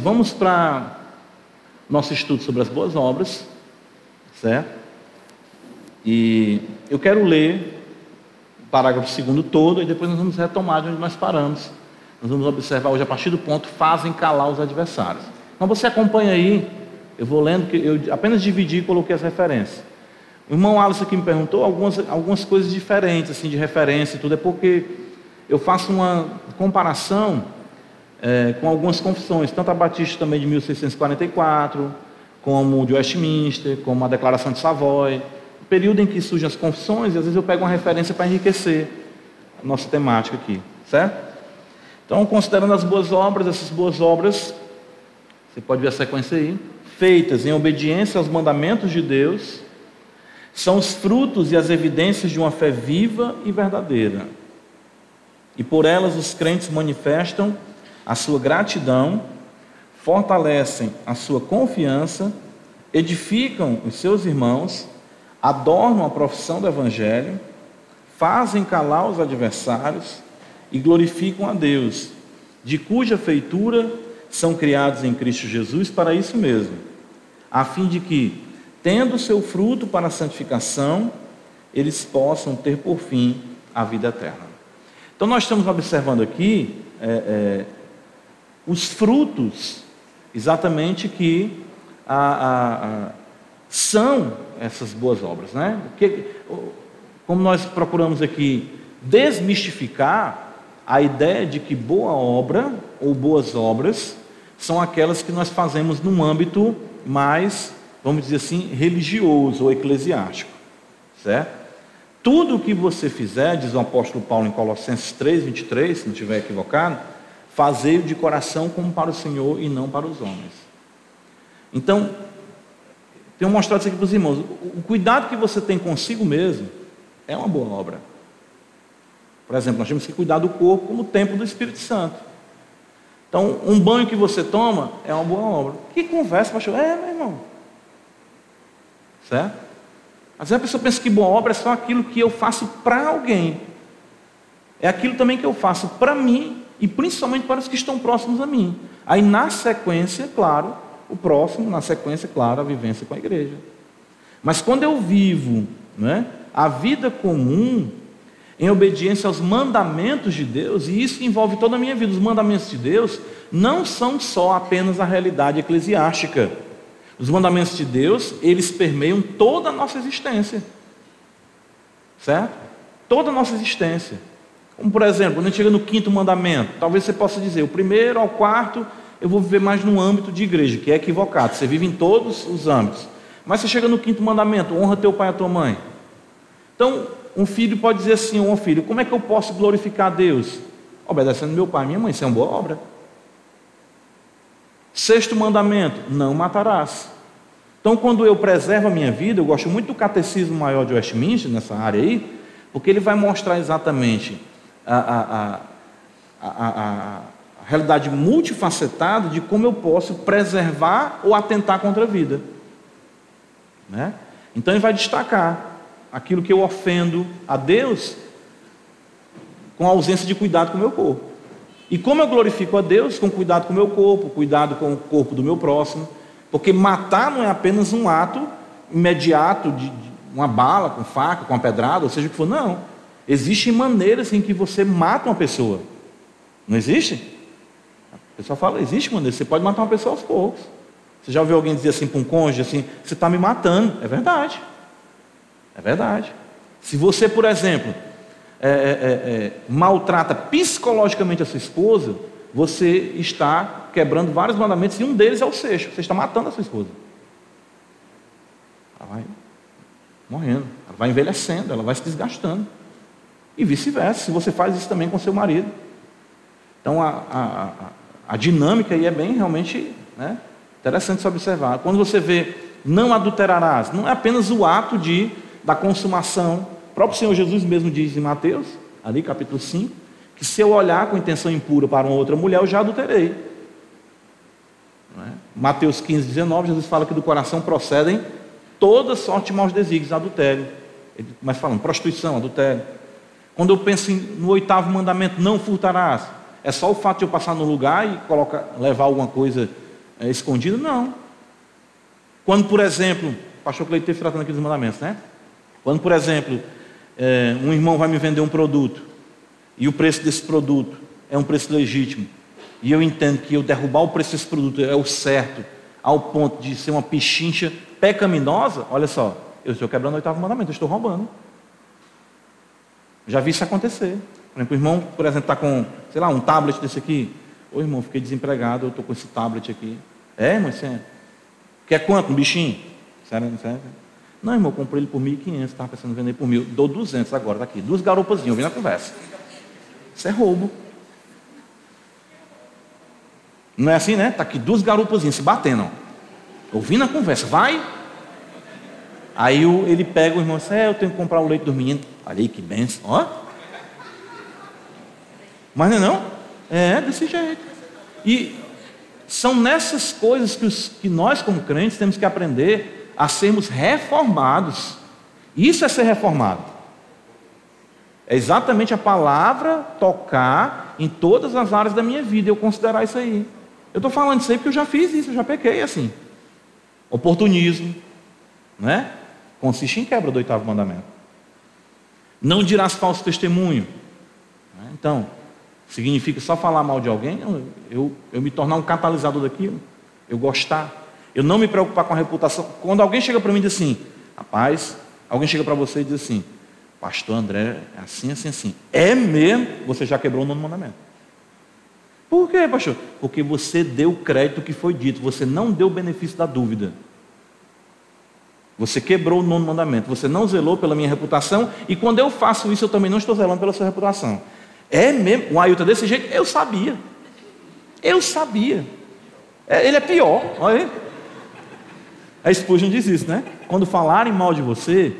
Vamos para nosso estudo sobre as boas obras, certo? E eu quero ler o parágrafo segundo todo e depois nós vamos retomar de onde nós paramos. Nós vamos observar hoje a partir do ponto fazem calar os adversários. Então você acompanha aí, eu vou lendo que eu apenas dividi e coloquei as referências. O irmão Alisson aqui me perguntou algumas, algumas coisas diferentes, assim, de referência e tudo, é porque eu faço uma comparação é, com algumas confissões, tanto a Batista também de 1644, como de Westminster, como a Declaração de Savoy, o período em que surgem as confissões, e às vezes eu pego uma referência para enriquecer a nossa temática aqui, certo? Então, considerando as boas obras, essas boas obras, você pode ver a sequência aí, feitas em obediência aos mandamentos de Deus, são os frutos e as evidências de uma fé viva e verdadeira. E por elas os crentes manifestam a sua gratidão, fortalecem a sua confiança, edificam os seus irmãos, adornam a profissão do Evangelho, fazem calar os adversários e glorificam a Deus, de cuja feitura são criados em Cristo Jesus para isso mesmo, a fim de que, tendo seu fruto para a santificação, eles possam ter por fim a vida eterna. Então, nós estamos observando aqui é, é, os frutos, exatamente que a, a, a, são essas boas obras, né? Como nós procuramos aqui desmistificar a ideia de que boa obra ou boas obras são aquelas que nós fazemos num âmbito mais, vamos dizer assim, religioso ou eclesiástico, certo? Tudo o que você fizer, diz o apóstolo Paulo em Colossenses 3, 23, se não estiver equivocado, fazei-o de coração como para o Senhor e não para os homens. Então, tenho mostrado isso aqui para os irmãos. O cuidado que você tem consigo mesmo é uma boa obra. Por exemplo, nós temos que cuidar do corpo como templo do Espírito Santo. Então, um banho que você toma é uma boa obra. Que conversa, pastor? É, meu irmão. Certo? Às vezes a pessoa pensa que boa obra é só aquilo que eu faço para alguém. É aquilo também que eu faço para mim e principalmente para os que estão próximos a mim. Aí, na sequência, claro, o próximo, na sequência, claro, a vivência com a igreja. Mas quando eu vivo né, a vida comum, em obediência aos mandamentos de Deus, e isso envolve toda a minha vida, os mandamentos de Deus não são só apenas a realidade eclesiástica. Os mandamentos de Deus, eles permeiam toda a nossa existência. Certo? Toda a nossa existência. Como por exemplo, quando a gente chega no quinto mandamento, talvez você possa dizer, o primeiro ao quarto eu vou viver mais no âmbito de igreja, que é equivocado, você vive em todos os âmbitos. Mas você chega no quinto mandamento, honra teu pai e tua mãe. Então, um filho pode dizer assim, um filho, como é que eu posso glorificar a Deus? Obedecendo meu pai e minha mãe, isso é uma boa obra. Sexto mandamento, não matarás. Então, quando eu preservo a minha vida, eu gosto muito do catecismo maior de Westminster, nessa área aí, porque ele vai mostrar exatamente a, a, a, a, realidade multifacetada de como eu posso preservar ou atentar contra a vida. Né? Então ele vai destacar aquilo que eu ofendo a Deus com a ausência de cuidado com o meu corpo. E como eu glorifico a Deus com cuidado com o meu corpo, cuidado com o corpo do meu próximo, porque matar não é apenas um ato imediato de, de uma bala, com faca, com uma pedrada, ou seja o que for, não. Existem maneiras em que você mata uma pessoa. Não existe? A pessoa fala, existe maneira, você pode matar uma pessoa aos poucos. Você já ouviu alguém dizer assim para um cônjuge assim, você está me matando. É verdade. É verdade. Se você, por exemplo, é, é, é, é, maltrata psicologicamente a sua esposa, você está quebrando vários mandamentos e um deles é o sexto. Você está matando a sua esposa. Ela vai morrendo, ela vai envelhecendo, ela vai se desgastando. E vice-versa, se você faz isso também com seu marido. Então a, a, a dinâmica aí é bem realmente né, interessante se observar. Quando você vê não adulterarás, não é apenas o ato de, da consumação. O próprio Senhor Jesus mesmo diz em Mateus, ali capítulo 5, que se eu olhar com intenção impura para uma outra mulher, eu já adulterei. É? Mateus 15, 19, Jesus fala que do coração procedem toda sorte de maus desígnios, adultério. Ele começa falando prostituição, adultério. Quando eu penso no oitavo mandamento, não furtarás, é só o fato de eu passar no lugar e colocar, levar alguma coisa é, escondido? Não. Quando, por exemplo, o pastor Cleide esteve tratando aqui dos mandamentos, né? Quando, por exemplo, é, um irmão vai me vender um produto e o preço desse produto é um preço legítimo e eu entendo que eu derrubar o preço desse produto é o certo, ao ponto de ser uma pichincha pecaminosa, olha só, eu estou quebrando o oitavo mandamento, eu estou roubando. Já vi isso acontecer. Por exemplo, o irmão, por exemplo, está com, sei lá, um tablet desse aqui. Ô irmão, fiquei desempregado, eu estou com esse tablet aqui. É, irmão, você é. Quer quanto? Um bichinho? Sério, sério? Não, irmão, eu comprei ele por 1.500, estava pensando em vender por mil. Dou 200 agora, está aqui. Duas garopazinhas, eu vi na conversa. Isso é roubo. Não é assim, né? Está aqui duas garupazinhas se batendo. Ouvindo a conversa, vai. Aí ele pega o irmão e diz, é, eu tenho que comprar o leite dos meninos. Olha aí que benção, ó. Mas não é não? É, desse jeito. E são nessas coisas que, os, que nós, como crentes, temos que aprender a sermos reformados. Isso é ser reformado. É exatamente a palavra tocar em todas as áreas da minha vida, eu considerar isso aí. Eu estou falando isso aí porque eu já fiz isso, eu já pequei assim. Oportunismo, né? Consiste em quebra do oitavo mandamento. Não dirás falso testemunho. Né? Então, significa só falar mal de alguém, eu, eu, me tornar um catalisador daquilo, eu gostar, eu não me preocupar com a reputação. Quando alguém chega para mim e diz assim, rapaz, alguém chega para você e diz assim, pastor André, é assim, assim, assim. É mesmo? Você já quebrou o nono mandamento. Por quê, pastor? Porque você deu crédito que foi dito, você não deu o benefício da dúvida. Você quebrou o nono mandamento, você não zelou pela minha reputação, e quando eu faço isso, eu também não estou zelando pela sua reputação. É mesmo, o Ailton desse jeito, eu sabia. Eu sabia. É, ele é pior, olha aí. A Spurgeon diz isso, né? Quando falarem mal de você,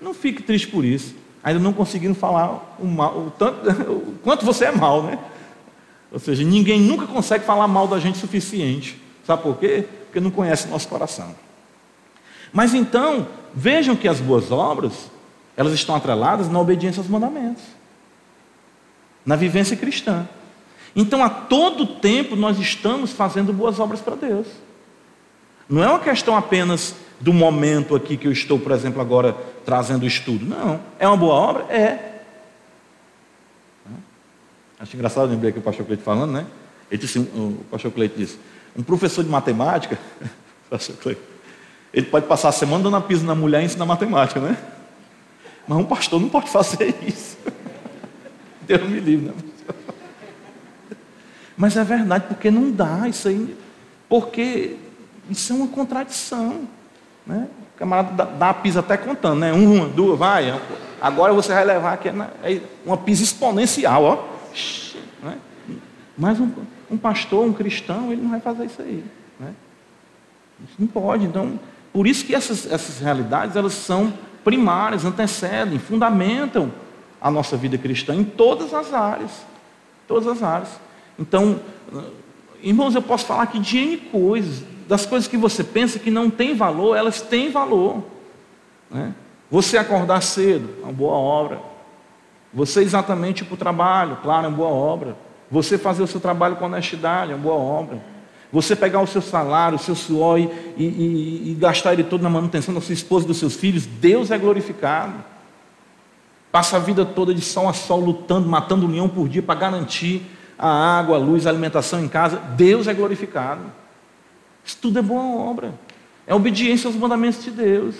não fique triste por isso. Ainda não conseguiram falar o, mal, o, tanto, o quanto você é mal, né? Ou seja, ninguém nunca consegue falar mal da gente o suficiente. Sabe por quê? Porque não conhece nosso coração. Mas então, vejam que as boas obras, elas estão atreladas na obediência aos mandamentos, na vivência cristã. Então, a todo tempo, nós estamos fazendo boas obras para Deus. Não é uma questão apenas do momento aqui que eu estou, por exemplo, agora trazendo o estudo. Não. É uma boa obra? É. Acho engraçado, lembrei aqui o pastor Cleito falando, né? Ele disse, o pastor Cleito disse, um professor de matemática, pastor Cleito, ele pode passar a semana dando a piso na mulher e ensinar matemática, né? Mas um pastor não pode fazer isso. Deus me livre, né? Mas é verdade, porque não dá isso aí. Porque isso é uma contradição. Né? O camarada dá, a pisa até contando, né? Uma, duas, vai. Agora você vai levar aqui é uma pisa exponencial, ó. Né? Mas um, um, pastor, um cristão, ele não vai fazer isso aí. Né? Isso não pode. Então, por isso que essas, essas realidades elas são primárias, antecedem, fundamentam a nossa vida cristã em todas as áreas. Todas as áreas. Então, irmãos, eu posso falar aqui de N coisas, das coisas que você pensa que não tem valor, elas têm valor. Né? Você acordar cedo, é uma boa obra. Você exatamente para o trabalho, claro, é uma boa obra. Você fazer o seu trabalho com honestidade, é uma boa obra. Você pegar o seu salário, o seu suor e, e, e gastar ele todo na manutenção da sua esposa e dos seus filhos, Deus é glorificado. Passa a vida toda de sol a sol lutando, matando um leão por dia para garantir a água, a luz, a alimentação em casa. Deus é glorificado. Isso tudo é boa obra. É obediência aos mandamentos de Deus.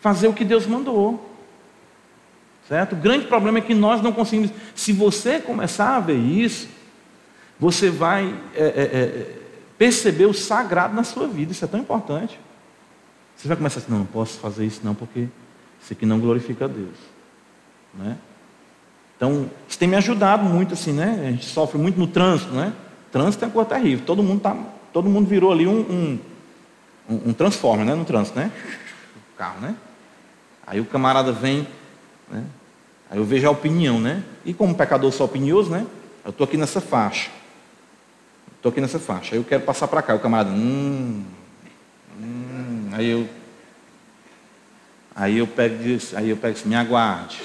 Fazer o que Deus mandou. Certo? O grande problema é que nós não conseguimos. Se você começar a ver isso, você vai é, é, é, perceber o sagrado na sua vida. Isso é tão importante. Você vai começar assim, não, não posso fazer isso não, porque isso aqui não glorifica a Deus. Né? Então, isso tem me ajudado muito, assim, né? A gente sofre muito no trânsito, né? Trânsito é uma coisa terrível. Todo mundo, tá, todo mundo virou ali um, um, um, um transformer, né? No trânsito, né? O carro, né? Aí o camarada vem né? Aí eu vejo a opinião, né? E como pecador sou opinioso, né? Eu estou aqui nessa faixa. Estou aqui nessa faixa. Aí eu quero passar para cá. O camarada, hum, hum. Aí eu, aí eu pego, aí eu pego assim, me aguarde.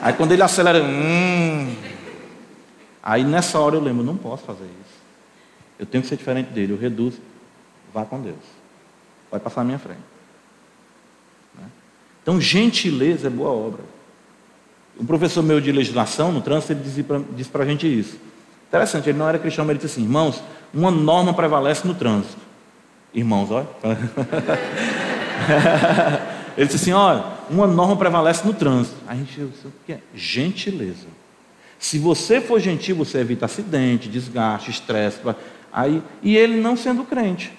Aí quando ele acelera, hum. Aí nessa hora eu lembro, não posso fazer isso. Eu tenho que ser diferente dele, eu reduzo. Vá com Deus. Vai passar na minha frente. Né? Então, gentileza é boa obra. Um professor meu de legislação, no trânsito, ele disse para a gente isso. Interessante, ele não era cristão, mas ele disse assim, irmãos, uma norma prevalece no trânsito. Irmãos, olha. ele disse assim, olha, uma norma prevalece no trânsito. A gente, o que é? Gentileza. Se você for gentil, você evita acidente, desgaste, estresse. Aí, e ele não sendo crente.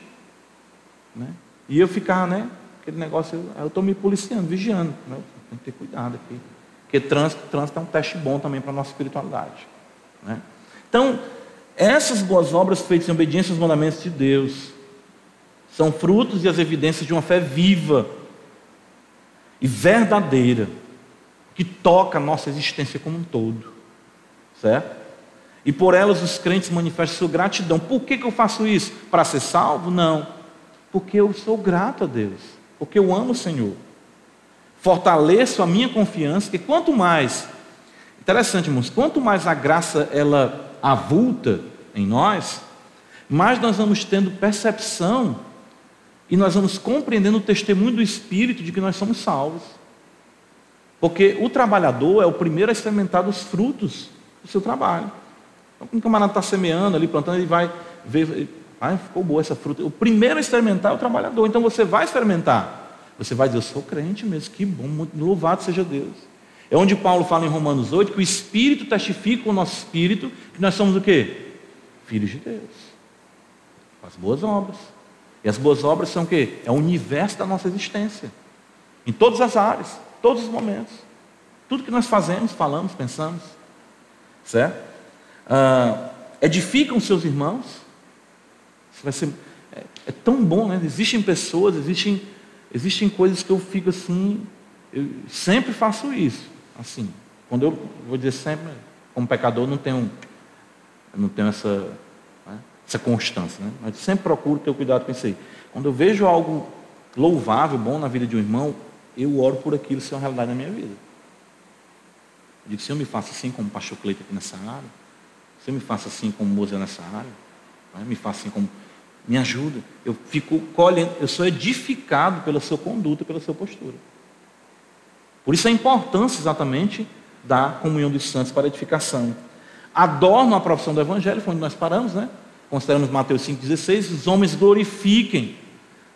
Né? E eu ficar, né? Aquele negócio, eu estou me policiando, vigiando. Né? Tem que ter cuidado aqui. Porque trânsito, trânsito é um teste bom também para a nossa espiritualidade. Né? Então, essas boas obras feitas em obediência aos mandamentos de Deus são frutos e as evidências de uma fé viva e verdadeira que toca a nossa existência como um todo. Certo? E por elas os crentes manifestam sua gratidão. Por que, que eu faço isso? Para ser salvo? Não. Porque eu sou grato a Deus. Porque eu amo o Senhor. Fortaleço a minha confiança, que quanto mais, interessante, irmãos, quanto mais a graça ela avulta em nós, mais nós vamos tendo percepção e nós vamos compreendendo o testemunho do Espírito de que nós somos salvos. Porque o trabalhador é o primeiro a experimentar os frutos do seu trabalho. Então, quando o camarada está semeando ali, plantando, ele vai ver, ah, ficou boa essa fruta. O primeiro a experimentar é o trabalhador. Então você vai experimentar. Você vai dizer, eu sou crente mesmo, que bom, louvado seja Deus. É onde Paulo fala em Romanos 8 que o Espírito testifica o nosso Espírito que nós somos o quê? Filhos de Deus. As boas obras. E as boas obras são o quê? É o universo da nossa existência. Em todas as áreas, todos os momentos. Tudo que nós fazemos, falamos, pensamos. Certo? Ah, edificam seus irmãos. Isso vai ser, é, é, tão bom, né? Existem pessoas, existem, existem coisas que eu fico assim. Eu sempre faço isso. Assim, quando eu vou dizer sempre, como pecador, não tenho, não tenho essa, né, essa constância, né? Mas sempre procuro ter cuidado com isso aí. Quando eu vejo algo louvável, bom na vida de um irmão, eu oro por aquilo ser uma realidade na minha vida. Eu digo, Senhor, me faça assim como pastor Cleito aqui nessa área. Senhor, me faça assim como Moza nessa área. Né? Me faça assim como... Me ajuda. Eu fico colhendo, eu sou edificado pela sua conduta, pela sua postura. Por isso a importância exatamente da comunhão dos santos para edificação. Adorno a profissão do Evangelho, foi onde nós paramos, né? Consideramos Mateus 5,16, os homens glorifiquem.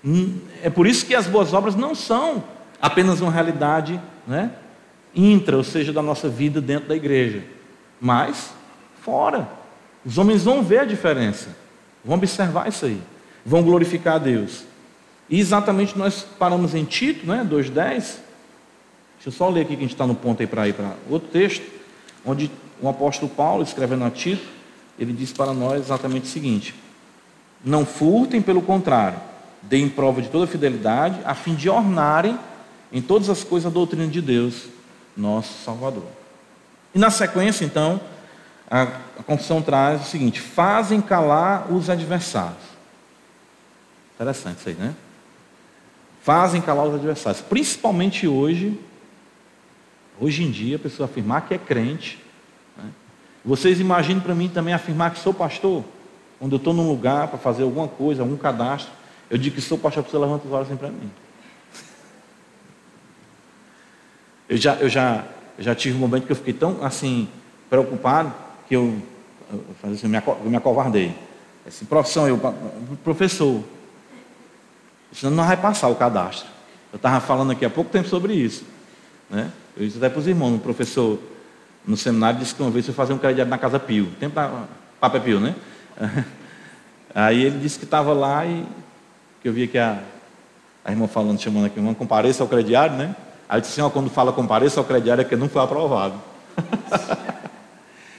Hum, é por isso que as boas obras não são apenas uma realidade né, intra, ou seja, da nossa vida dentro da igreja, mas fora. Os homens vão ver a diferença, vão observar isso aí, vão glorificar a Deus. E exatamente nós paramos em Tito, né, 2,10. Deixa eu só ler aqui que a gente está no ponto aí para ir para outro texto, onde o apóstolo Paulo, escrevendo a Tito, ele diz para nós exatamente o seguinte: Não furtem, pelo contrário, deem prova de toda fidelidade, a fim de ornarem em todas as coisas a doutrina de Deus, nosso Salvador. E na sequência, então, a, a confissão traz o seguinte: fazem calar os adversários. Interessante isso aí, né? Fazem calar os adversários. Principalmente hoje, hoje em dia, a pessoa afirmar que é crente. Né? Vocês imaginem para mim também afirmar que sou pastor? Quando eu estou num lugar para fazer alguma coisa, algum cadastro, eu digo que sou pastor, você levanta os olhos assim para mim. Eu já, eu já, eu já tive um momento que eu fiquei tão assim, preocupado, que eu, eu, assim, eu me acovardei. Essa profissão, eu, professor, isso não vai passar o cadastro. Eu estava falando aqui há pouco tempo sobre isso. Né? Eu disse até para os irmãos, o professor no seminário disse que uma vez foi fazer um crediário na Casa Pio. Tempo da Papa Pio, né? Aí ele disse que estava lá e que eu via que a, a irmã falando, chamando aqui, irmã, compareça ao crediário, né? Aí eu disse assim, ó, quando fala compareça ao crediário é que não foi aprovado.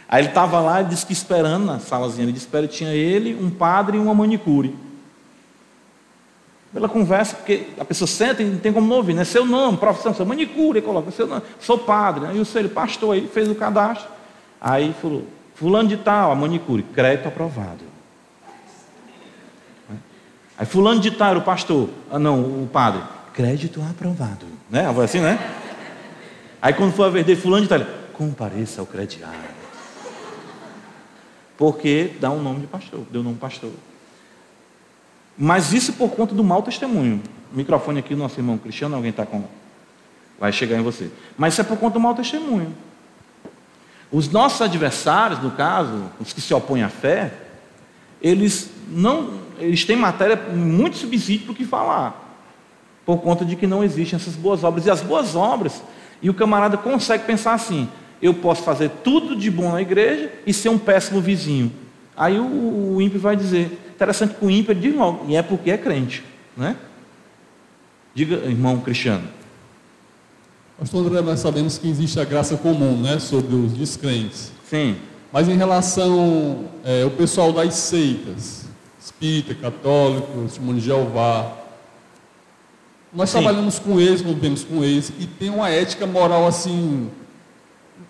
Aí ele estava lá e disse que esperando na salazinha de espera tinha ele, um padre e uma manicure. Pela conversa, porque a pessoa senta e não tem como não ouvir, né? Seu nome, profissão, seu manicure, coloca seu nome, sou padre, né? E o senhor, pastor aí, fez o cadastro. Aí falou, fulano de tal, a manicure, crédito aprovado. Aí fulano de tal, o pastor, ah não, o padre, crédito aprovado. Né? Assim, né? Aí quando foi a vez dele, fulano de tal, compareça ao crediário. porque dá um nome de pastor, deu um nome pastor. Mas isso por conta do mau testemunho. O microfone aqui, nosso irmão Cristiano, alguém está com. Vai chegar em você. Mas isso é por conta do mau testemunho. Os nossos adversários, no caso, os que se opõem à fé, eles não, eles têm matéria muito subsídio para o que falar, por conta de que não existem essas boas obras. E as boas obras, e o camarada consegue pensar assim: eu posso fazer tudo de bom na igreja e ser um péssimo vizinho. Aí o, o ímpio vai dizer: interessante que o ímpio diz logo, e é porque é crente, né? Diga, irmão Cristiano. Pastor André, nós sabemos que existe a graça comum, né, sobre os descrentes. Sim. Mas em relação é, ao pessoal das seitas, espírita, católico, testemunho de Jeová, nós Sim. trabalhamos com eles, convivemos com eles, e tem uma ética moral assim,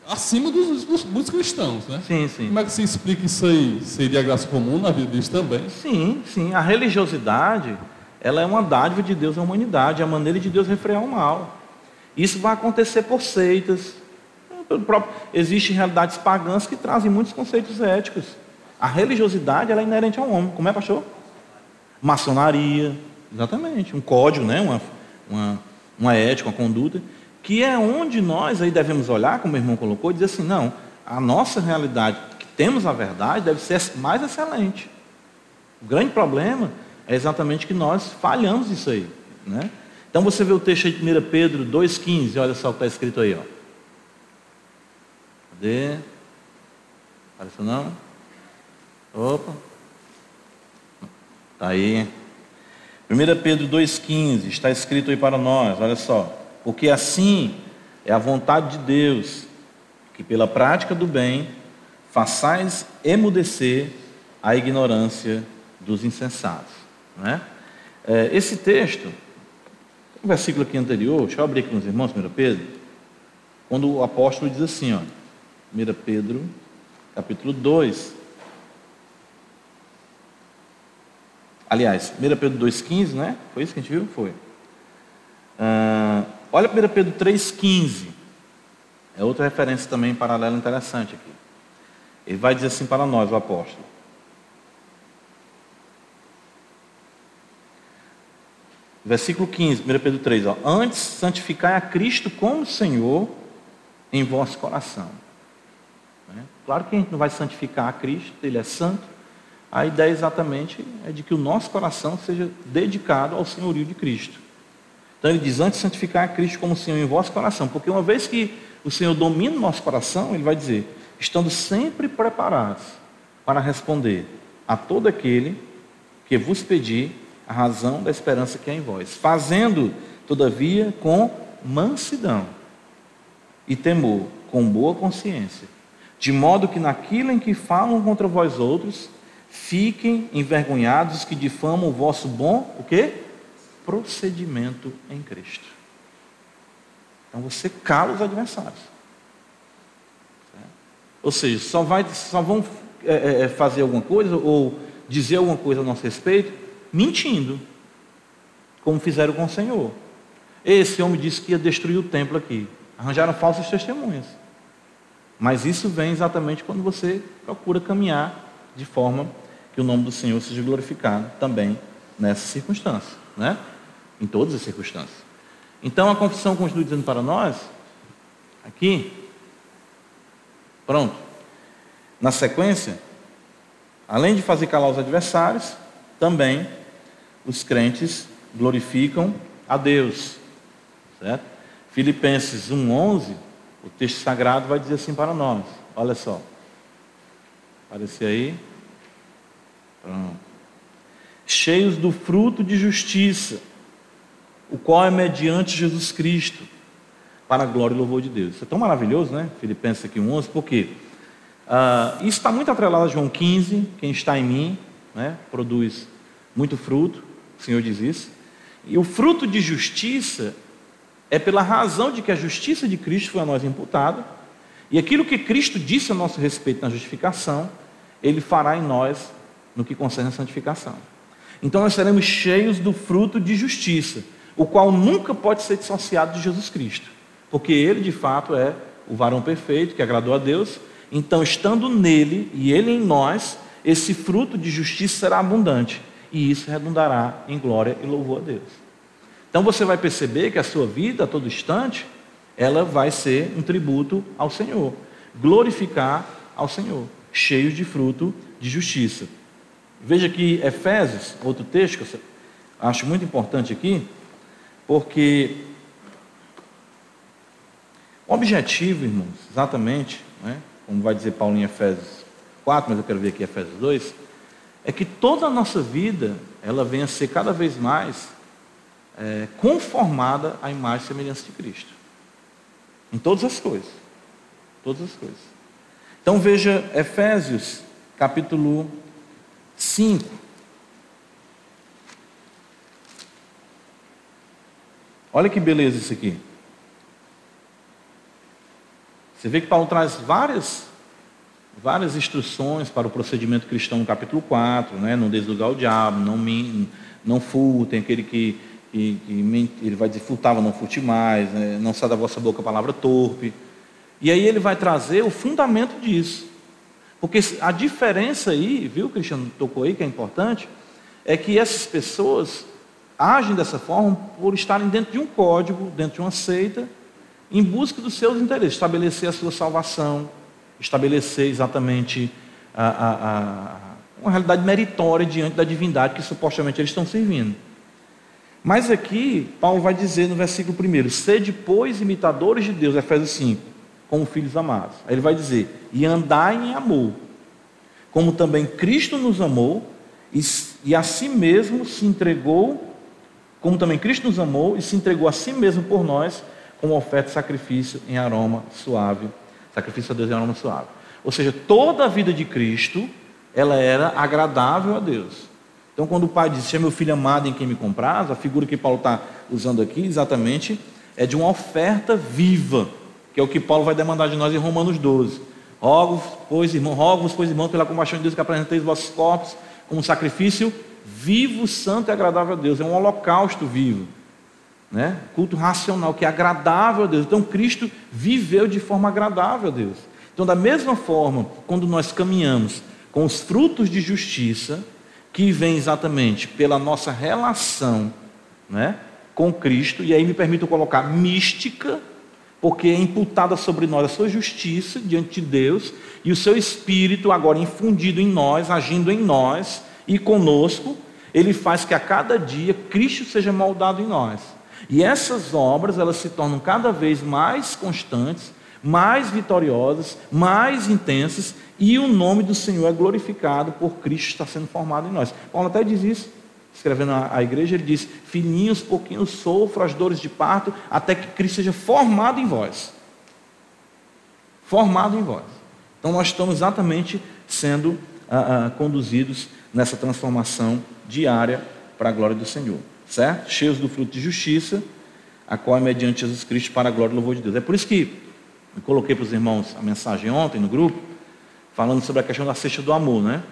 acima dos, dos, dos, cristãos, né? Sim, sim. Como é que se explica isso aí? Seria graça comum na vida deles também? Sim, sim. A religiosidade, ela é uma dádiva de Deus à humanidade, é a maneira de Deus refrear o mal. Isso vai acontecer por seitas. Próprio, existem realidades pagãs que trazem muitos conceitos éticos. A religiosidade ela é inerente ao homem. Como é, pastor? Maçonaria, exatamente. Um código, né? uma, uma, uma ética, uma conduta. Que é onde nós aí devemos olhar, como o irmão colocou, e dizer assim: não, a nossa realidade, que temos a verdade, deve ser mais excelente. O grande problema é exatamente que nós falhamos isso aí. Né? Então você vê o texto aí de 1 Pedro 2,15, olha só o que está escrito aí. Ó. Cadê? Apareceu não? Opa. Está aí. 1 Pedro 2,15 está escrito aí para nós, olha só. Porque assim é a vontade de Deus, que pela prática do bem façais emudecer a ignorância dos insensatos. Não é? É, esse texto o versículo aqui anterior, deixa eu abrir aqui com os irmãos, 1 Pedro, quando o apóstolo diz assim, ó, 1 Pedro, capítulo 2. Aliás, 1 Pedro 2,15, né? Foi isso que a gente viu? Foi. Uh, olha 1 Pedro 3,15. É outra referência também paralela interessante aqui. Ele vai dizer assim para nós, o apóstolo. Versículo 15, 1 Pedro 3. Ó, Antes santificai a Cristo como Senhor em vosso coração. Né? Claro que a gente não vai santificar a Cristo, Ele é santo. A ideia exatamente é de que o nosso coração seja dedicado ao senhorio de Cristo. Então ele diz, antes santificar a Cristo como Senhor em vosso coração. Porque uma vez que o Senhor domina o nosso coração, Ele vai dizer, estando sempre preparados para responder a todo aquele que vos pedir a razão da esperança que é em vós, fazendo, todavia, com mansidão e temor, com boa consciência, de modo que naquilo em que falam contra vós outros, fiquem envergonhados os que difamam o vosso bom, o quê? Procedimento em Cristo. Então você cala os adversários. Ou seja, só, vai, só vão é, é, fazer alguma coisa ou dizer alguma coisa a nosso respeito mentindo, como fizeram com o Senhor. Esse homem disse que ia destruir o templo aqui. Arranjaram falsas testemunhas. Mas isso vem exatamente quando você procura caminhar de forma que o nome do Senhor seja glorificado também nessa circunstância, né? Em todas as circunstâncias. Então a confissão continua dizendo para nós, aqui, pronto. Na sequência, além de fazer calar os adversários, também os crentes glorificam a Deus. Certo? Filipenses 1,11, o texto sagrado vai dizer assim para nós. Olha só. Aparecer aí. Pronto. Cheios do fruto de justiça, o qual é mediante Jesus Cristo, para a glória e louvor de Deus. Isso é tão maravilhoso, né? Filipenses aqui 1,11, porque uh, isso está muito atrelado a João 15, quem está em mim, né, produz muito fruto. O Senhor diz isso. E o fruto de justiça é pela razão de que a justiça de Cristo foi a nós imputada, e aquilo que Cristo disse a nosso respeito na justificação, Ele fará em nós no que concerne a santificação. Então nós seremos cheios do fruto de justiça, o qual nunca pode ser dissociado de Jesus Cristo, porque Ele de fato é o varão perfeito que agradou a Deus Então, estando nele e ele em nós, esse fruto de justiça será abundante, e isso redundará em glória e louvor a Deus. Então você vai perceber que a sua vida, a todo instante, ela vai ser um tributo ao Senhor, glorificar ao Senhor, cheios de fruto de justiça. Veja que Efésios, outro texto que eu acho muito importante aqui, porque o objetivo, irmãos, exatamente, né, como vai dizer Paulo em Efésios 4, mas eu quero ver aqui Efésios 2, é que toda a nossa vida ela venha a ser cada vez mais é, conformada à imagem e semelhança de Cristo. Em todas as coisas. Todas as coisas. Então veja Efésios, capítulo 5. Olha que beleza isso aqui. Você vê que Paulo traz várias, várias instruções para o procedimento cristão no capítulo 4, né? não deslugar o diabo, não, não furtem, aquele que, que, que ele vai dizer furtava, não furte mais, né? não sai da vossa boca a palavra torpe. E aí ele vai trazer o fundamento disso. Porque a diferença aí, viu, Cristiano tocou aí, que é importante, é que essas pessoas agem dessa forma por estarem dentro de um código, dentro de uma seita, em busca dos seus interesses, estabelecer a sua salvação, estabelecer exatamente a, a, a, uma realidade meritória diante da divindade que supostamente eles estão servindo. Mas aqui, Paulo vai dizer no versículo 1: Sede, pois, imitadores de Deus, Efésios 5, como filhos amados. Aí ele vai dizer: E andai em amor, como também Cristo nos amou e, e a si mesmo se entregou, como também Cristo nos amou e se entregou a si mesmo por nós, como oferta e sacrifício em aroma suave. Sacrifício a Deus em aroma suave. Ou seja, toda a vida de Cristo, ela era agradável a Deus. Então, quando o pai diz, é meu filho amado em quem me compraz, a figura que Paulo está usando aqui, exatamente, é de uma oferta viva, que é o que Paulo vai demandar de nós em Romanos 12. Rogo, pois, irmão, rogo pois, irmão, pela compaixão de Deus, que apresenteis vossos corpos como sacrifício vivo, santo e agradável a Deus. É um holocausto vivo né? culto racional, que é agradável a Deus. Então Cristo viveu de forma agradável a Deus. Então, da mesma forma, quando nós caminhamos com os frutos de justiça, que vem exatamente pela nossa relação né, com Cristo, e aí me permito colocar mística, porque é imputada sobre nós a sua justiça diante de Deus, e o seu Espírito, agora infundido em nós, agindo em nós e conosco, ele faz que a cada dia Cristo seja moldado em nós. E essas obras, elas se tornam cada vez mais constantes, mais vitoriosas, mais intensas, e o nome do Senhor é glorificado por Cristo estar sendo formado em nós. Paulo até diz isso, escrevendo à igreja, ele diz: Filhinhos, pouquinho sofro as dores de parto, até que Cristo seja formado em vós. Formado em vós. Então nós estamos exatamente sendo ah, ah, conduzidos nessa transformação diária para a glória do Senhor certo? Cheios do fruto de justiça, a qual é mediante Jesus Cristo para a glória e louvor de Deus. É por isso que eu coloquei para os irmãos a mensagem ontem no grupo, falando sobre a questão da cesta do amor, né?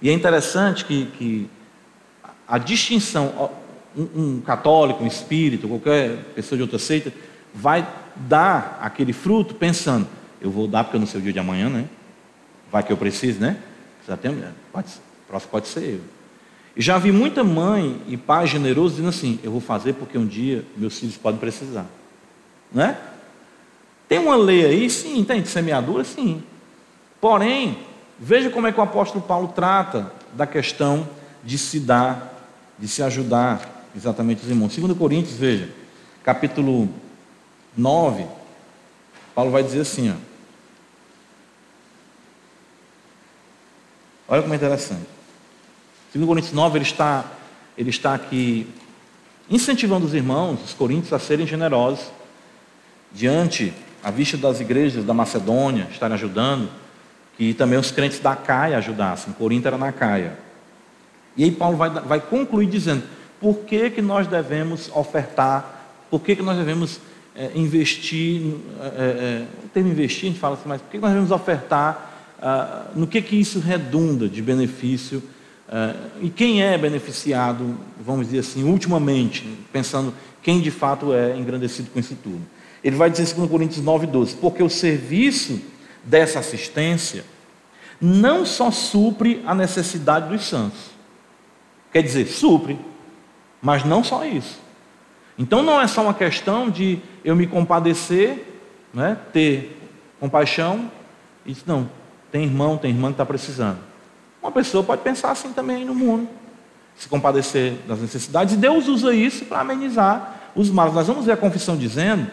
E é interessante que, que a distinção, um, um, católico, um espírito, qualquer pessoa de outra seita, vai dar aquele fruto pensando, eu vou dar porque eu não sei o dia de amanhã, né? Vai que eu preciso, né? Tem, pode, próximo pode ser eu. E já vi muita mãe e pai generoso dizendo assim: eu vou fazer porque um dia meus filhos podem precisar. Né? Tem uma lei aí, sim, tem de semeadura, sim. Porém, veja como é que o apóstolo Paulo trata da questão de se dar, de se ajudar exatamente os irmãos. Segundo Coríntios, veja, capítulo 9, Paulo vai dizer assim, ó. Olha como é interessante. 2 Coríntios 9, ele está, ele está aqui incentivando os irmãos, os coríntios, a serem generosos diante, à vista das igrejas da Macedônia, estarem ajudando, que também os crentes da Caia ajudassem. Corinto era na Caia. E aí Paulo vai, vai concluir dizendo, por que, que nós devemos ofertar, por que, que nós devemos é, investir, é, é, o termo investir, a gente fala assim, mas por que, que nós devemos ofertar, ah, no que, que isso redunda de benefício Uh, e quem é beneficiado, vamos dizer assim, ultimamente, pensando quem de fato é engrandecido com isso tudo. Ele vai dizer em 2 Coríntios 9, 12: Porque o serviço dessa assistência não só supre a necessidade dos santos, quer dizer, supre, mas não só isso. Então não é só uma questão de eu me compadecer, né, ter compaixão, e não, tem irmão, tem irmã que está precisando. Uma pessoa pode pensar assim também no mundo, se compadecer das necessidades, e Deus usa isso para amenizar os males. Nós vamos ver a confissão dizendo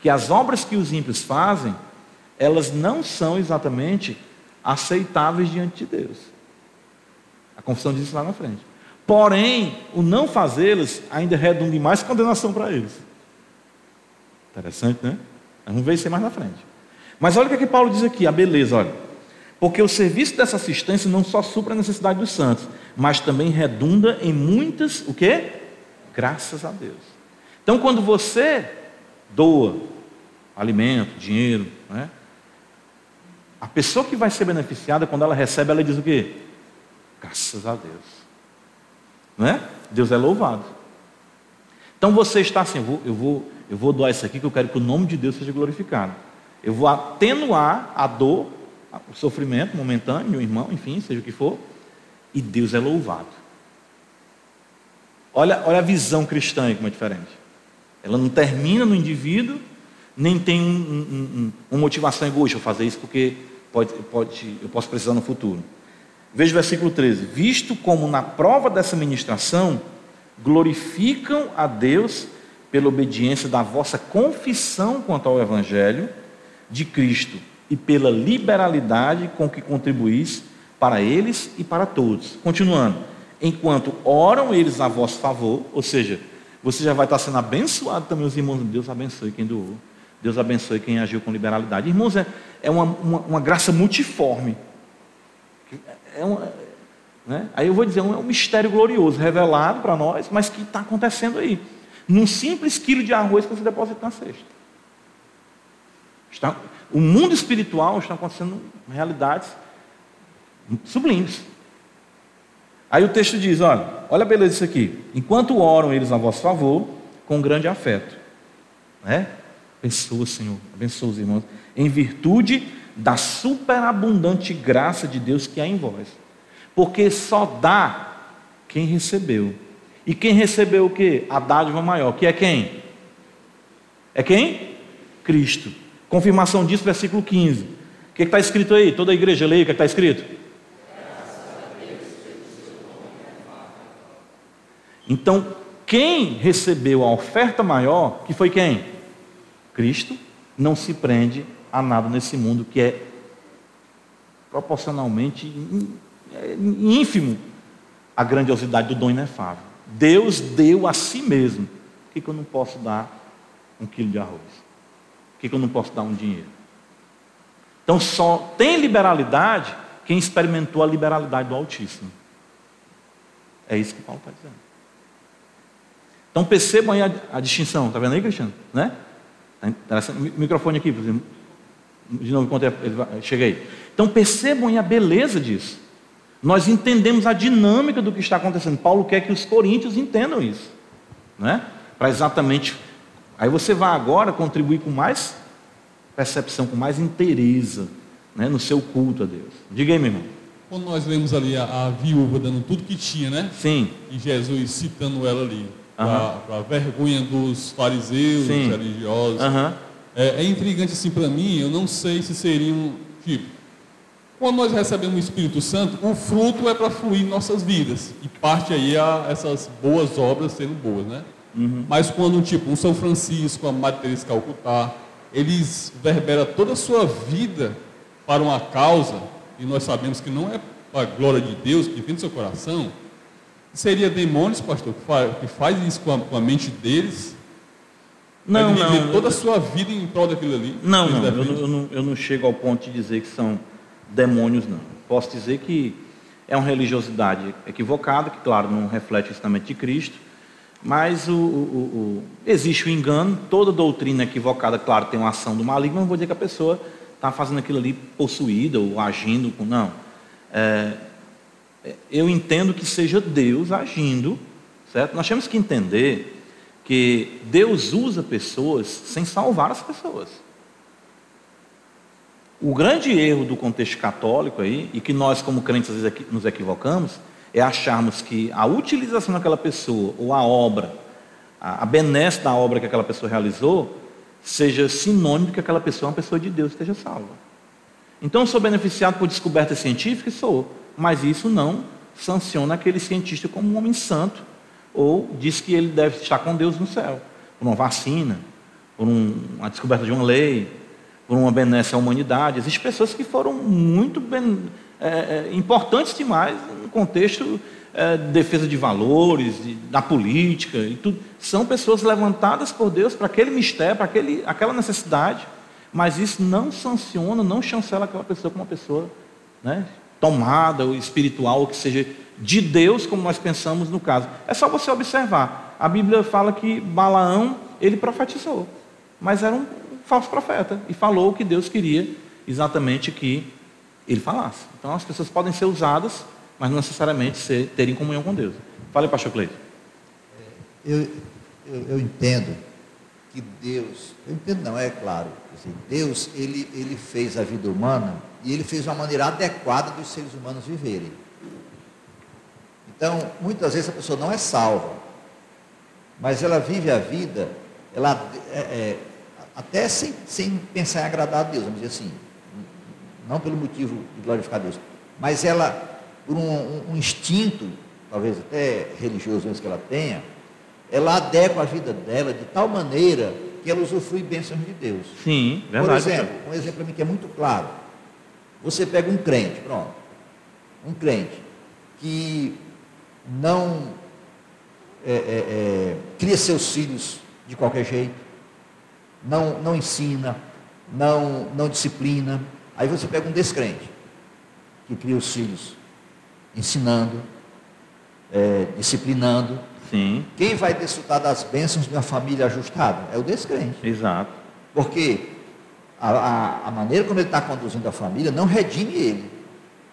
que as obras que os ímpios fazem, elas não são exatamente aceitáveis diante de Deus. A confissão diz isso lá na frente. Porém, o não fazê-las ainda redunda em mais condenação para eles. Interessante, né? Vamos ver isso mais na frente. Mas olha o que, é que Paulo diz aqui, a beleza, olha. Porque o serviço dessa assistência não só supra a necessidade dos santos, mas também redunda em muitas, o quê? Graças a Deus. Então, quando você doa alimento, dinheiro, né? a pessoa que vai ser beneficiada, quando ela recebe, ela diz o quê? Graças a Deus. Não é? Deus é louvado. Então você está assim, eu vou, eu vou, eu vou doar isso aqui que eu quero que o nome de Deus seja glorificado. Eu vou atenuar a dor, o sofrimento momentâneo um irmão, enfim, seja o que for, e Deus é louvado. Olha, olha a visão cristã como é diferente. Ela não termina no indivíduo, nem tem um, um, um, uma motivação egoísta, eu fazer isso porque pode, pode, eu posso precisar no futuro. Veja o versículo 13: Visto como na prova dessa ministração glorificam a Deus pela obediência da vossa confissão quanto ao Evangelho de Cristo e pela liberalidade com que contribuís para eles e para todos. Continuando, enquanto oram eles a vosso favor, ou seja, você já vai estar sendo abençoado também, os irmãos. Deus abençoe quem doou. Deus abençoe quem agiu com liberalidade. Irmãos, é, é uma, uma, uma graça multiforme é um, né? Aí eu vou dizer, é um mistério glorioso, revelado para nós, mas que está acontecendo aí. Num simples quilo de arroz que você deposita na cesta. Está, o mundo espiritual está acontecendo realidades sublimes. Aí o texto diz: olha, olha a beleza disso aqui. Enquanto oram eles a vosso favor, com grande afeto. Né? Abençoa, Senhor, abençoa os irmãos. Em virtude da superabundante graça de Deus que há em vós. Porque só dá quem recebeu. E quem recebeu o que? A dádiva maior, que é quem? É quem? Cristo. Confirmação disso, versículo 15. O que está escrito aí? Toda a igreja leia o que está escrito. Então, quem recebeu a oferta maior, que foi quem? Cristo, não se prende há nada nesse mundo que é proporcionalmente é ínfimo a grandiosidade do dom inefável. Deus deu a si mesmo. Por que, que eu não posso dar um quilo de arroz? Que, que eu não posso dar um dinheiro? Então só tem liberalidade quem experimentou a liberalidade do Altíssimo. É isso que Paulo está dizendo. Então percebam aí a, a distinção, está vendo aí, Cristiano? Né? Tá microfone aqui, por exemplo de novo, enquanto ele chega aí. Então percebam aí a beleza disso. Nós entendemos a dinâmica do que está acontecendo. Paulo quer que os coríntios entendam isso, né? Para exatamente. Aí você vai agora contribuir com mais percepção, com mais inteireza, né? No seu culto a Deus. Diga aí, meu irmão. Quando nós vemos ali a, a viúva dando tudo que tinha, né? Sim. E Jesus citando ela ali, para a vergonha dos fariseus, Sim. dos religiosos. Uhum. É, é intrigante assim para mim, eu não sei se seria um tipo. Quando nós recebemos o Espírito Santo, o fruto é para fluir em nossas vidas. E parte aí a essas boas obras sendo boas, né? Uhum. Mas quando, tipo, um São Francisco, a Madre Teresa Calcutá, eles verberam toda a sua vida para uma causa, e nós sabemos que não é para a glória de Deus, que vem do seu coração, seria demônios, pastor, que faz, que faz isso com a, com a mente deles, não, não. toda a sua vida em prol daquilo ali? Não, não eu, eu, não. eu não chego ao ponto de dizer que são demônios, não. Posso dizer que é uma religiosidade equivocada, que, claro, não reflete o ensinamento de Cristo, mas o, o, o, existe o engano, toda doutrina equivocada, claro, tem uma ação do maligno, não vou dizer que a pessoa está fazendo aquilo ali possuída ou agindo com. Não. É, eu entendo que seja Deus agindo, certo? Nós temos que entender que Deus usa pessoas sem salvar as pessoas. O grande erro do contexto católico aí, e que nós como crentes às vezes nos equivocamos, é acharmos que a utilização daquela pessoa, ou a obra, a benesse da obra que aquela pessoa realizou, seja sinônimo de que aquela pessoa é uma pessoa de Deus esteja salva. Então, sou beneficiado por descobertas científicas? Sou. Mas isso não sanciona aquele cientista como um homem santo, ou diz que ele deve estar com Deus no céu, por uma vacina, por um, uma descoberta de uma lei, por uma benesse à humanidade. Existem pessoas que foram muito bem, é, é, importantes demais no contexto é, de defesa de valores, de, da política e tudo. São pessoas levantadas por Deus para aquele mistério, para aquele, aquela necessidade, mas isso não sanciona, não chancela aquela pessoa como uma pessoa né, tomada ou espiritual, ou que seja de Deus, como nós pensamos no caso. É só você observar. A Bíblia fala que Balaão, ele profetizou, mas era um falso profeta e falou o que Deus queria exatamente que ele falasse. Então as pessoas podem ser usadas, mas não necessariamente ser, terem comunhão com Deus. Fale, pastor Cleito. Eu, eu, eu, entendo que Deus, eu entendo não, é claro, assim, Deus ele, ele fez a vida humana e ele fez uma maneira adequada dos seres humanos viverem. Então, muitas vezes a pessoa não é salva, mas ela vive a vida, ela é, é, até sem, sem pensar em agradar a Deus, vamos dizer assim, não pelo motivo de glorificar Deus, mas ela, por um, um instinto, talvez até religioso mesmo que ela tenha, ela adequa a vida dela de tal maneira que ela usufrui bênçãos de Deus. Sim, verdade. Por exemplo, um exemplo para mim que é muito claro. Você pega um crente, pronto, um crente que não é, é, é, cria seus filhos de qualquer jeito, não, não ensina, não, não disciplina. Aí você pega um descrente, que cria os filhos ensinando, é, disciplinando. Sim. Quem vai desfrutar das bênçãos de uma família ajustada? É o descrente. Exato. Porque a, a, a maneira como ele está conduzindo a família não redime ele,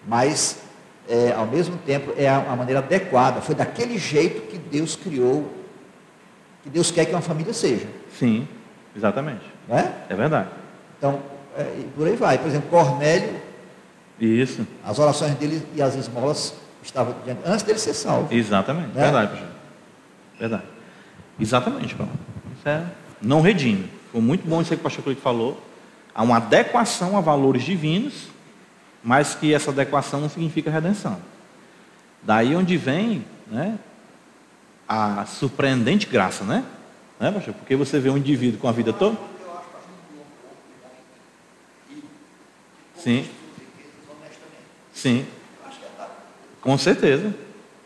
mas é, ao mesmo tempo é a, a maneira adequada. Foi daquele jeito que Deus criou, que Deus quer que uma família seja. Sim. Exatamente. É? É verdade. Então, é, por aí vai. Por exemplo, Cornélio. Isso. As orações dele e as esmolas estavam diante, antes dele ser salvo. Exatamente. Né? Verdade, pastor. Verdade. Exatamente, Paulo. Isso é não redime. Foi muito bom isso aí que o pastor Cleiton falou. Há uma adequação a valores divinos, mas que essa adequação não significa redenção. Daí onde vem né, a surpreendente graça, né? Né, pastor? Porque você vê um indivíduo com a vida toda. Sim. Sim. Com certeza.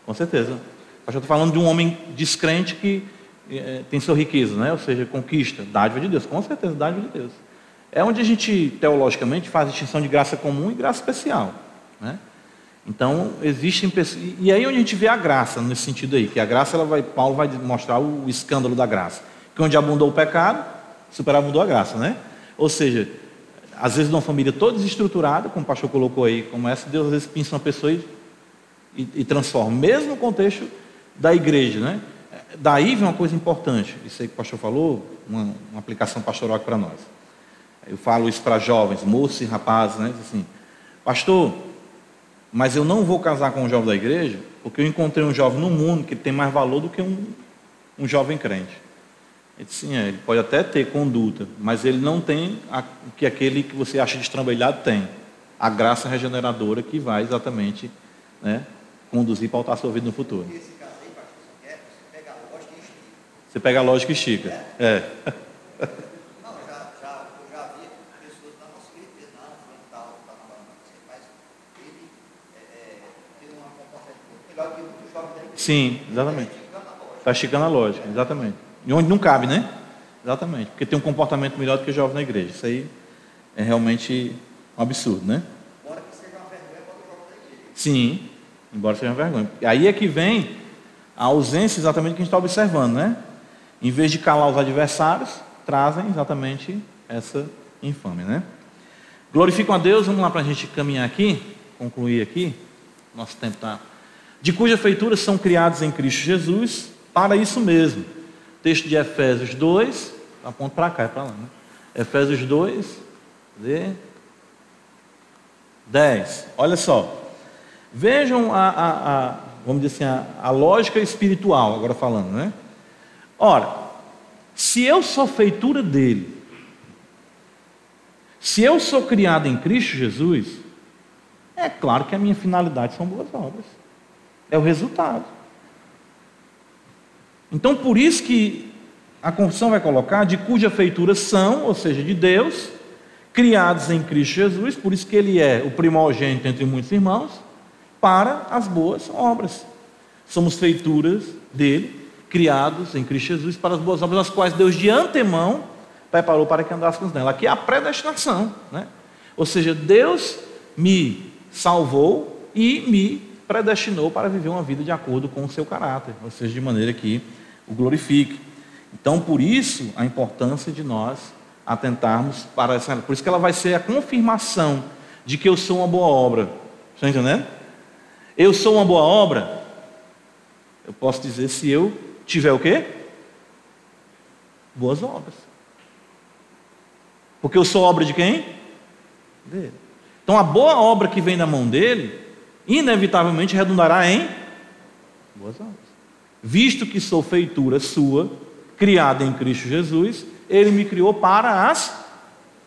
Com certeza. Pastor, estou falando de um homem descrente que é, tem sua riqueza, né? ou seja, conquista, dádiva de Deus. Com certeza, dádiva de Deus. É onde a gente, teologicamente, faz distinção de graça comum e graça especial. Né? Então, existem pessoas. E aí onde a gente vê a graça nesse sentido aí, que a graça, ela vai, Paulo vai mostrar o escândalo da graça. Que onde abundou o pecado, superabundou a graça, né? Ou seja, às vezes numa família toda desestruturada, como o pastor colocou aí, como essa, Deus às vezes pinça uma pessoa e, e, e transforma, mesmo no contexto da igreja, né? Daí vem uma coisa importante, isso aí que o pastor falou, uma, uma aplicação pastoral para nós. Eu falo isso para jovens, moços e rapazes, né? Assim, pastor, mas eu não vou casar com um jovem da igreja, porque eu encontrei um jovem no mundo que tem mais valor do que um, um jovem crente. Ele disse, sim, é, ele pode até ter conduta, mas ele não tem o que aquele que você acha destrambelhado tem. A graça regeneradora que vai exatamente né, conduzir e pautar a sua vida no futuro. Você pega a lógica e estica. É. Sim, exatamente. Está esticando a lógica, exatamente. E onde não cabe, né? Exatamente. Porque tem um comportamento melhor do que jovem na igreja. Isso aí é realmente um absurdo, né? Embora que seja uma vergonha para o jovem da igreja. Sim, embora seja uma vergonha. Aí é que vem a ausência exatamente que a gente está observando, né? Em vez de calar os adversários, trazem exatamente essa infâmia, né? Glorificam a Deus, vamos lá para a gente caminhar aqui, concluir aqui. Nosso tempo está de cuja feitura são criados em Cristo Jesus, para isso mesmo. Texto de Efésios 2, aponta para cá, é para lá, né? Efésios 2, cadê? 10. Olha só. Vejam a, a, a vamos dizer assim, a, a lógica espiritual, agora falando, né? Ora, se eu sou feitura dele, se eu sou criado em Cristo Jesus, é claro que a minha finalidade são boas obras. É o resultado. Então, por isso que a confissão vai colocar de cuja feitura são, ou seja, de Deus, criados em Cristo Jesus, por isso que ele é o primogênito entre muitos irmãos, para as boas obras. Somos feituras dele, criados em Cristo Jesus para as boas obras, as quais Deus de antemão preparou para que andássemos nela. Aqui é a predestinação, né? Ou seja, Deus me salvou e me predestinou para viver uma vida de acordo com o seu caráter, ou seja, de maneira que o glorifique. Então, por isso, a importância de nós atentarmos para essa. Por isso que ela vai ser a confirmação de que eu sou uma boa obra. Está entendendo? Eu sou uma boa obra. Eu posso dizer se eu tiver o quê? Boas obras. Porque eu sou obra de quem? Dele. Então a boa obra que vem da mão dele, inevitavelmente redundará em boas obras. Visto que sou feitura sua, criada em Cristo Jesus, ele me criou para as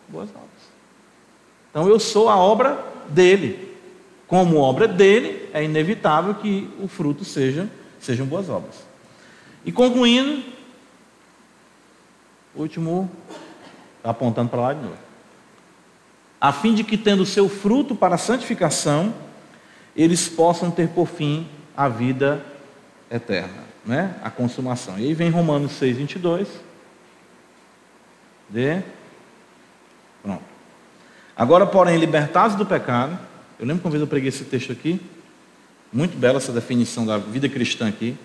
boas obras. Então eu sou a obra dele. Como obra dele, é inevitável que o fruto seja, sejam boas obras. E concluindo, último, apontando para lá de novo. A fim de que, tendo seu fruto para a santificação, eles possam ter por fim a vida eterna, né? a consumação. E aí vem Romanos 6, 22 de. Pronto. Agora, porém, libertados do pecado, eu lembro que uma vez eu preguei esse texto aqui, muito bela essa definição da vida cristã aqui.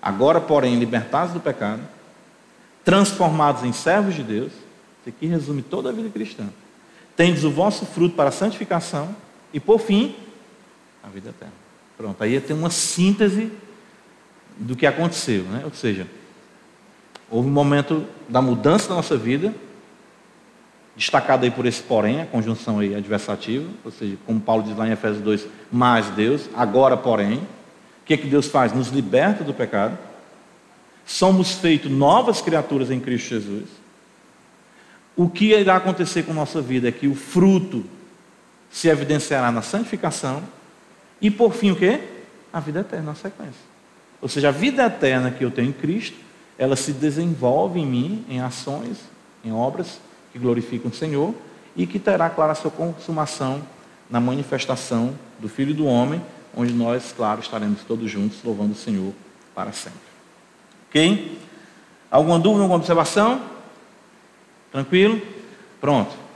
Agora, porém, libertados do pecado, transformados em servos de Deus, isso aqui resume toda a vida cristã. Tendes o vosso fruto para a santificação e, por fim, a vida eterna. Pronto, aí tem uma síntese do que aconteceu, né? Ou seja, houve um momento da mudança da nossa vida, destacado aí por esse porém, a conjunção aí adversativa, ou seja, como Paulo diz lá em Efésios 2, mais Deus, agora porém, o que, é que Deus faz? Nos liberta do pecado, somos feitos novas criaturas em Cristo Jesus. O que irá acontecer com nossa vida é que o fruto se evidenciará na santificação e por fim o que? A vida eterna na sequência. Ou seja, a vida eterna que eu tenho em Cristo, ela se desenvolve em mim em ações, em obras que glorificam o Senhor e que terá, claro, a sua consumação na manifestação do Filho do Homem, onde nós, claro, estaremos todos juntos louvando o Senhor para sempre. Ok? Alguma dúvida, alguma observação? Tranquilo? Pronto.